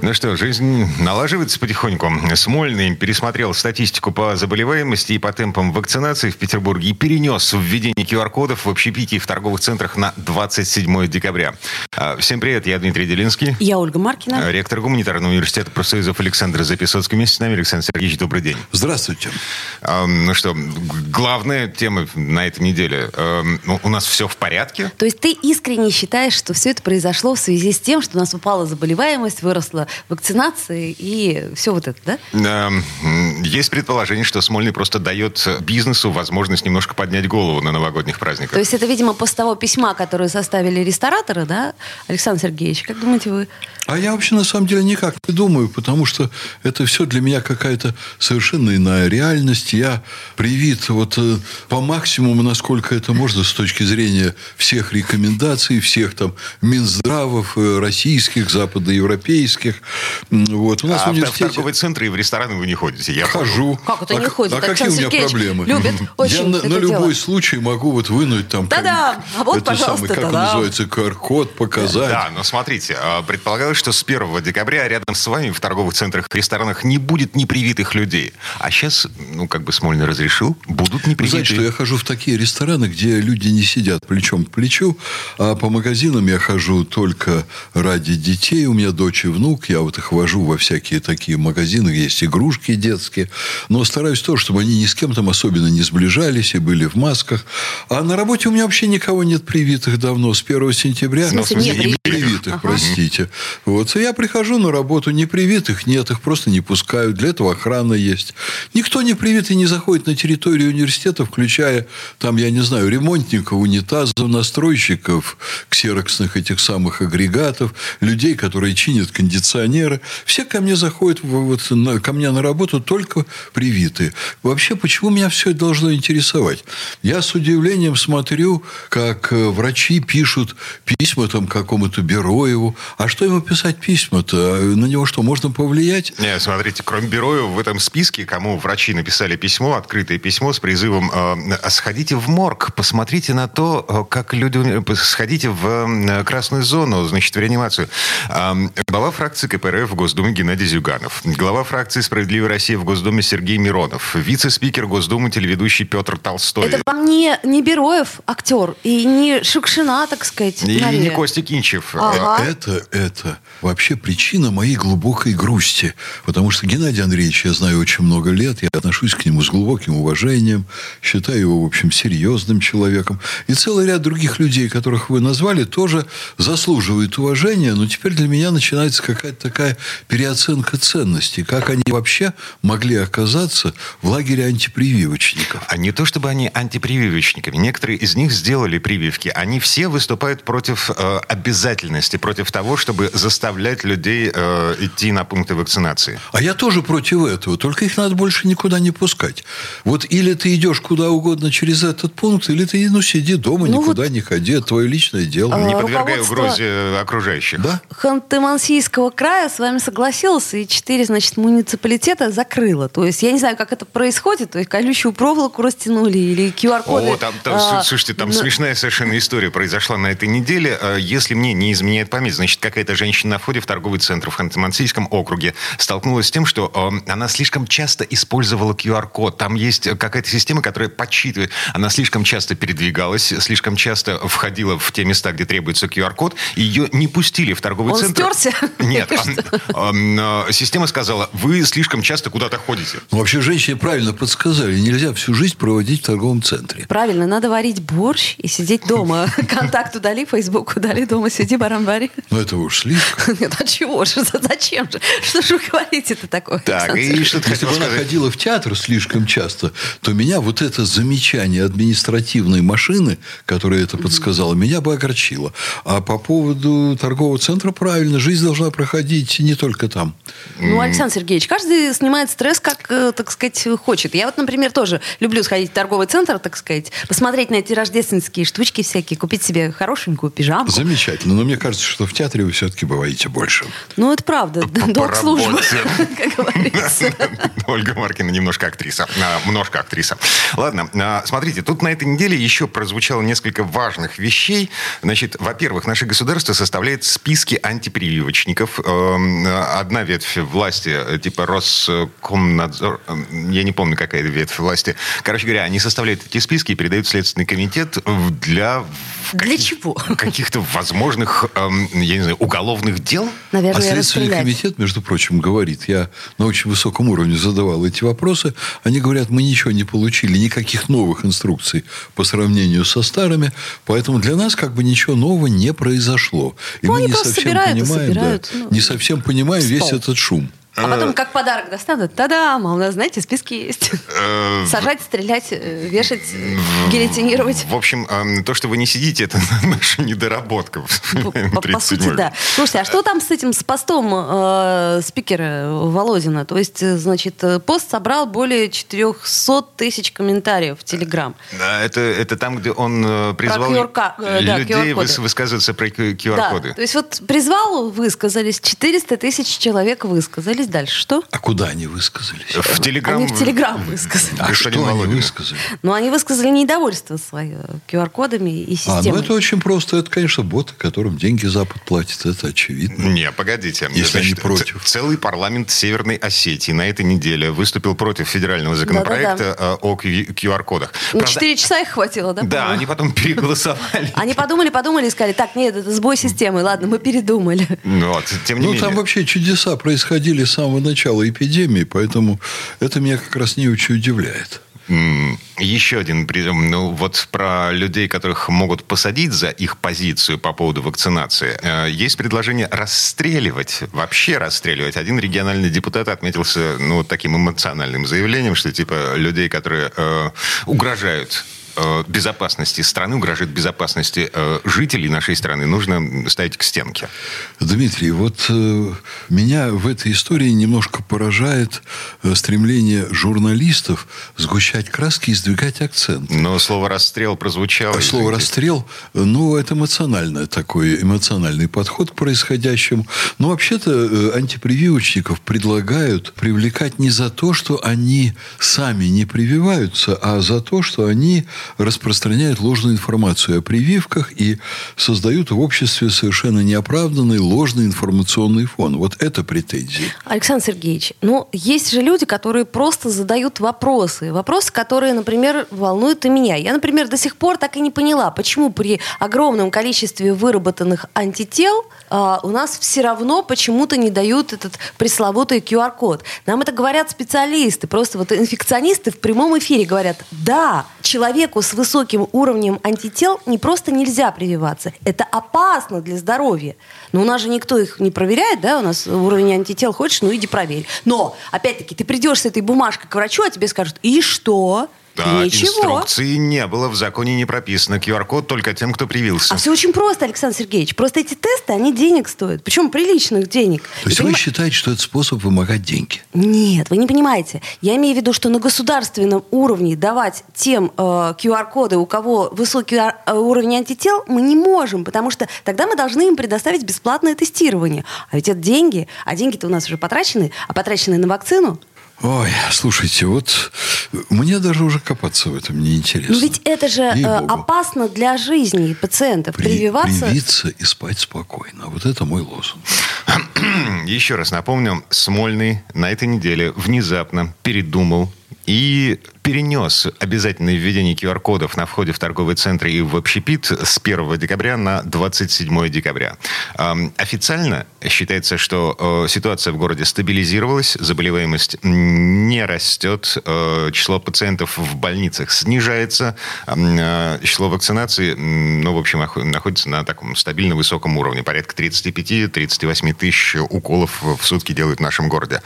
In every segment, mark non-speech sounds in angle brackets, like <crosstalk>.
Ну что, жизнь налаживается потихоньку. Смольный пересмотрел статистику по заболеваемости и по темпам вакцинации в Петербурге и перенес введение QR-кодов в общепитии в торговых центрах на 27 декабря. А, всем привет, я Дмитрий Делинский. Я Ольга Маркина. Ректор гуманитарного университета профсоюзов Александр Записоцкий. Вместе с нами Александр Сергеевич, добрый день. Здравствуйте. А, ну что, главная тема на этой неделе. А, ну, у нас все в порядке? То есть ты искренне считаешь, что все это произошло в связи с тем, что у нас упала заболеваемость, выросла вакцинации и все вот это, да? Есть предположение, что Смольный просто дает бизнесу возможность немножко поднять голову на новогодних праздниках. То есть это, видимо, после того письма, которое составили рестораторы, да, Александр Сергеевич? Как думаете вы? А я вообще на самом деле никак не думаю, потому что это все для меня какая-то совершенно иная реальность. Я привит вот э, по максимуму, насколько это можно с точки зрения всех рекомендаций, всех там Минздравов, э, российских, западноевропейских. Вот. У нас а в университете... в торговые центры и в рестораны вы не ходите? Я хожу. Как это не а, ходит? А какие у меня проблемы? Любит очень Я на, на любой случай могу вот вынуть там... Да-да, а вот, это пожалуйста, самый, как он называется, QR-код показать. Да, но смотрите, а, предполагалось, что с 1 декабря рядом с вами в торговых центрах и ресторанах не будет непривитых людей. А сейчас, ну, как бы Смольный разрешил, будут непривитые. Знаете, что я хожу в такие рестораны, где люди не сидят плечом к плечу, а по магазинам я хожу только ради детей. У меня дочь и внук, я вот их вожу во всякие такие магазины, где есть игрушки детские. Но стараюсь тоже, чтобы они ни с кем там особенно не сближались и были в масках. А на работе у меня вообще никого нет привитых давно, с 1 сентября. Ну, в смысле, не привитых, ага. простите. Вот. И я прихожу на работу, не привитых нет, их просто не пускают. Для этого охрана есть. Никто не привитый не заходит на территорию университета, включая, там, я не знаю, ремонтников, унитазов, настройщиков, ксероксных этих самых агрегатов, людей, которые чинят кондиционеры. Все ко мне заходят вот, ко мне на работу только привитые. Вообще, почему меня все это должно интересовать? Я с удивлением смотрю, как э, врачи пишут письма там какому-то Бероеву. А что ему писать письма-то? На него что, можно повлиять? Нет, смотрите, кроме Бероева в этом списке, кому врачи написали письмо, открытое письмо с призывом э, «Сходите в морг, посмотрите на то, э, как люди... Сходите в э, красную зону, значит, в реанимацию». Э, глава фракции КПРФ в Госдуме Геннадий Зюганов. Глава фракции «Справедливая Россия» в Госдуме Сергей Миронов. Вице-спикер Госдумы телеведущий Петр Толстой. Это вам не, не Бероев актер и не Шукшина, так сказать. И не Костя Кинчев. Ага. Это, это вообще причина моей глубокой грусти. Потому что Геннадий Андреевич я знаю очень много лет. Я отношусь к нему с глубоким уважением. Считаю его, в общем, серьезным человеком. И целый ряд других людей, которых вы назвали, тоже заслуживают уважения. Но теперь для меня начинается какая-то такая переоценка ценностей. Как они вообще могли оказаться в лагере антипрививочников? А не то, чтобы они антипрививочниками. Некоторые из них сделали прививки. Они все выступают против э, обязательности, против того, чтобы заставлять людей э, идти на пункты вакцинации. А я тоже против этого. Только их надо больше никуда не пускать. Вот или ты идешь куда угодно через этот пункт, или ты ну, сиди дома, ну, никуда вот... не ходи. Это твое личное дело. А, не подвергай угрозе окружающих. Да? Ханты-Мансийского края с вами согласился, и четыре, значит, муниципалитета закрыло. То есть я не знаю, как это происходит. То есть колючую проволоку растянули или QR-коды. О, там, там, а, слушайте, там но... смешная совершенно история произошла на этой неделе. А, если мне не изменяет память, значит, какая-то женщина на входе в торговый центр в Ханты-Мансийском округе столкнулась с тем, что э, она слишком часто использовала QR-код. Там есть какая-то система, которая подсчитывает. Она слишком часто передвигалась, слишком часто входила в те места, где требуется QR-код. Ее не пустили в торговый Он центр. Стерся? Нет. Э, система сказала, вы слишком часто куда-то ходите. Ну, вообще, женщине правильно подсказали. Нельзя всю жизнь проводить в торговом центре. Правильно. Надо варить борщ и сидеть дома. <laughs> Контакт удали, Фейсбук удали, дома сиди, баран вари. Ну, это уж слишком. <laughs> Нет, а чего же? Зачем же? Что же вы говорите-то такое? Так, и что Если бы она ходила в театр слишком часто, то меня вот это замечание административной машины, которая это подсказала, меня бы огорчило. А по поводу торгового центра, правильно, жизнь должна проходить происходить не только там. Ну, Александр Сергеевич, каждый снимает стресс, как, э, так сказать, хочет. Я вот, например, тоже люблю сходить в торговый центр, так сказать, посмотреть на эти рождественские штучки всякие, купить себе хорошенькую пижамку. Замечательно. Но мне кажется, что в театре вы все-таки бываете больше. Ну, это правда. Долг службы, <laughs> как <laughs> говорится. Ольга Маркина немножко актриса. А, немножко актриса. Ладно, а, смотрите, тут на этой неделе еще прозвучало несколько важных вещей. Значит, во-первых, наше государство составляет списки антипрививочников. Эм, одна ветвь власти, э, типа Роскомнадзор, эм, я не помню, какая ветвь власти. Короче говоря, они составляют эти списки и передают в Следственный комитет для... Для чего? Каких-то возможных, эм, я не знаю, уголовных дел? Наверное, а Следственный комитет, между прочим, говорит, я на очень высоком уровне задавал эти вопросы, они говорят, мы ничего не получили, никаких новых инструкций по сравнению со старыми, поэтому для нас как бы ничего нового не произошло. И ну, мы не совсем понимаем, собирают, да, ну, не совсем понимаем весь этот шум. А потом как подарок достанут. Та-дам! А у нас, знаете, списки есть. Э, Сажать, стрелять, э, вешать, гильотинировать. В общем, эм, то, что вы не сидите, это <laughs> наша недоработка. По <laughs> сути, да. Слушайте, а что там с этим, с постом э, спикера Володина? То есть, значит, пост собрал более 400 тысяч комментариев в Телеграм. Да, это, это там, где он призвал людей высказываться про QR-коды. То есть, вот призвал, высказались, 400 тысяч человек высказались дальше? Что? А куда они высказались? В Телеграм. Они в Телеграм высказались. А что они высказали? Ну, они высказали недовольство свое QR-кодами и системой. А, ну это очень просто. Это, конечно, боты, которым деньги Запад платит. Это очевидно. Не, погодите. Если Значит, они против. Целый парламент Северной Осетии на этой неделе выступил против федерального законопроекта да. о QR-кодах. На 4 часа их хватило, да? Да, они потом переголосовали. Они подумали, подумали и сказали, так, нет, это сбой системы. Ладно, мы передумали. Ну, тем не ну, менее. там вообще чудеса происходили с самого начала эпидемии, поэтому это меня как раз не очень удивляет. Еще один, ну вот про людей, которых могут посадить за их позицию по поводу вакцинации. Э, есть предложение расстреливать, вообще расстреливать. Один региональный депутат отметился ну, таким эмоциональным заявлением, что типа людей, которые э, угрожают безопасности страны, угрожает безопасности э, жителей нашей страны, нужно ставить к стенке. Дмитрий, вот э, меня в этой истории немножко поражает стремление журналистов сгущать краски и сдвигать акцент. Но слово «расстрел» прозвучало. Слово «расстрел», ну, это эмоциональный такой эмоциональный подход к происходящему. Но вообще-то антипрививочников предлагают привлекать не за то, что они сами не прививаются, а за то, что они распространяют ложную информацию о прививках и создают в обществе совершенно неоправданный ложный информационный фон. Вот это претензии. Александр Сергеевич, ну, есть же люди, которые просто задают вопросы. Вопросы, которые, например, волнуют и меня. Я, например, до сих пор так и не поняла, почему при огромном количестве выработанных антител а, у нас все равно почему-то не дают этот пресловутый QR-код. Нам это говорят специалисты, просто вот инфекционисты в прямом эфире говорят, да, человеку человеку с высоким уровнем антител не просто нельзя прививаться. Это опасно для здоровья. Но у нас же никто их не проверяет, да? У нас уровень антител хочешь, ну иди проверь. Но, опять-таки, ты придешь с этой бумажкой к врачу, а тебе скажут, и что? Да, Ничего. инструкции не было, в законе не прописано. QR-код только тем, кто привился. А все очень просто, Александр Сергеевич. Просто эти тесты, они денег стоят. Причем приличных денег. То есть вы поним... считаете, что это способ вымогать деньги? Нет, вы не понимаете. Я имею в виду, что на государственном уровне давать тем э, QR-коды, у кого высокий э, уровень антител, мы не можем, потому что тогда мы должны им предоставить бесплатное тестирование. А ведь это деньги, а деньги-то у нас уже потрачены, а потрачены на вакцину Ой, слушайте, вот мне даже уже копаться в этом неинтересно. Но ведь это же э, опасно для жизни пациентов. При, прививаться... Привиться и спать спокойно. Вот это мой лозунг. <clears throat> Еще раз напомню, Смольный на этой неделе внезапно передумал и перенес обязательное введение QR-кодов на входе в торговые центры и в общепит с 1 декабря на 27 декабря. Официально считается, что э, ситуация в городе стабилизировалась, заболеваемость не растет, э, число пациентов в больницах снижается, э, число вакцинации, ну, в общем, находится на таком стабильно высоком уровне. Порядка 35-38 тысяч уколов в сутки делают в нашем городе.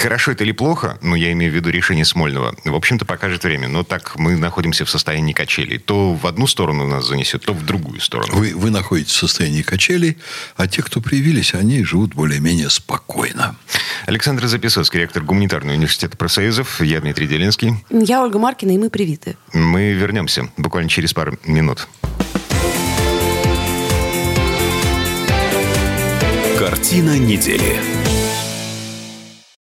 Хорошо это или плохо? Ну, я имею в виду решение Смольного. В общем это покажет время. Но так мы находимся в состоянии качелей. То в одну сторону нас занесет, то в другую сторону. Вы, вы находитесь в состоянии качелей, а те, кто привились, они живут более-менее спокойно. Александр Записовский, ректор Гуманитарного университета профсоюзов. Я Дмитрий Делинский. Я Ольга Маркина, и мы привиты. Мы вернемся буквально через пару минут. Картина недели.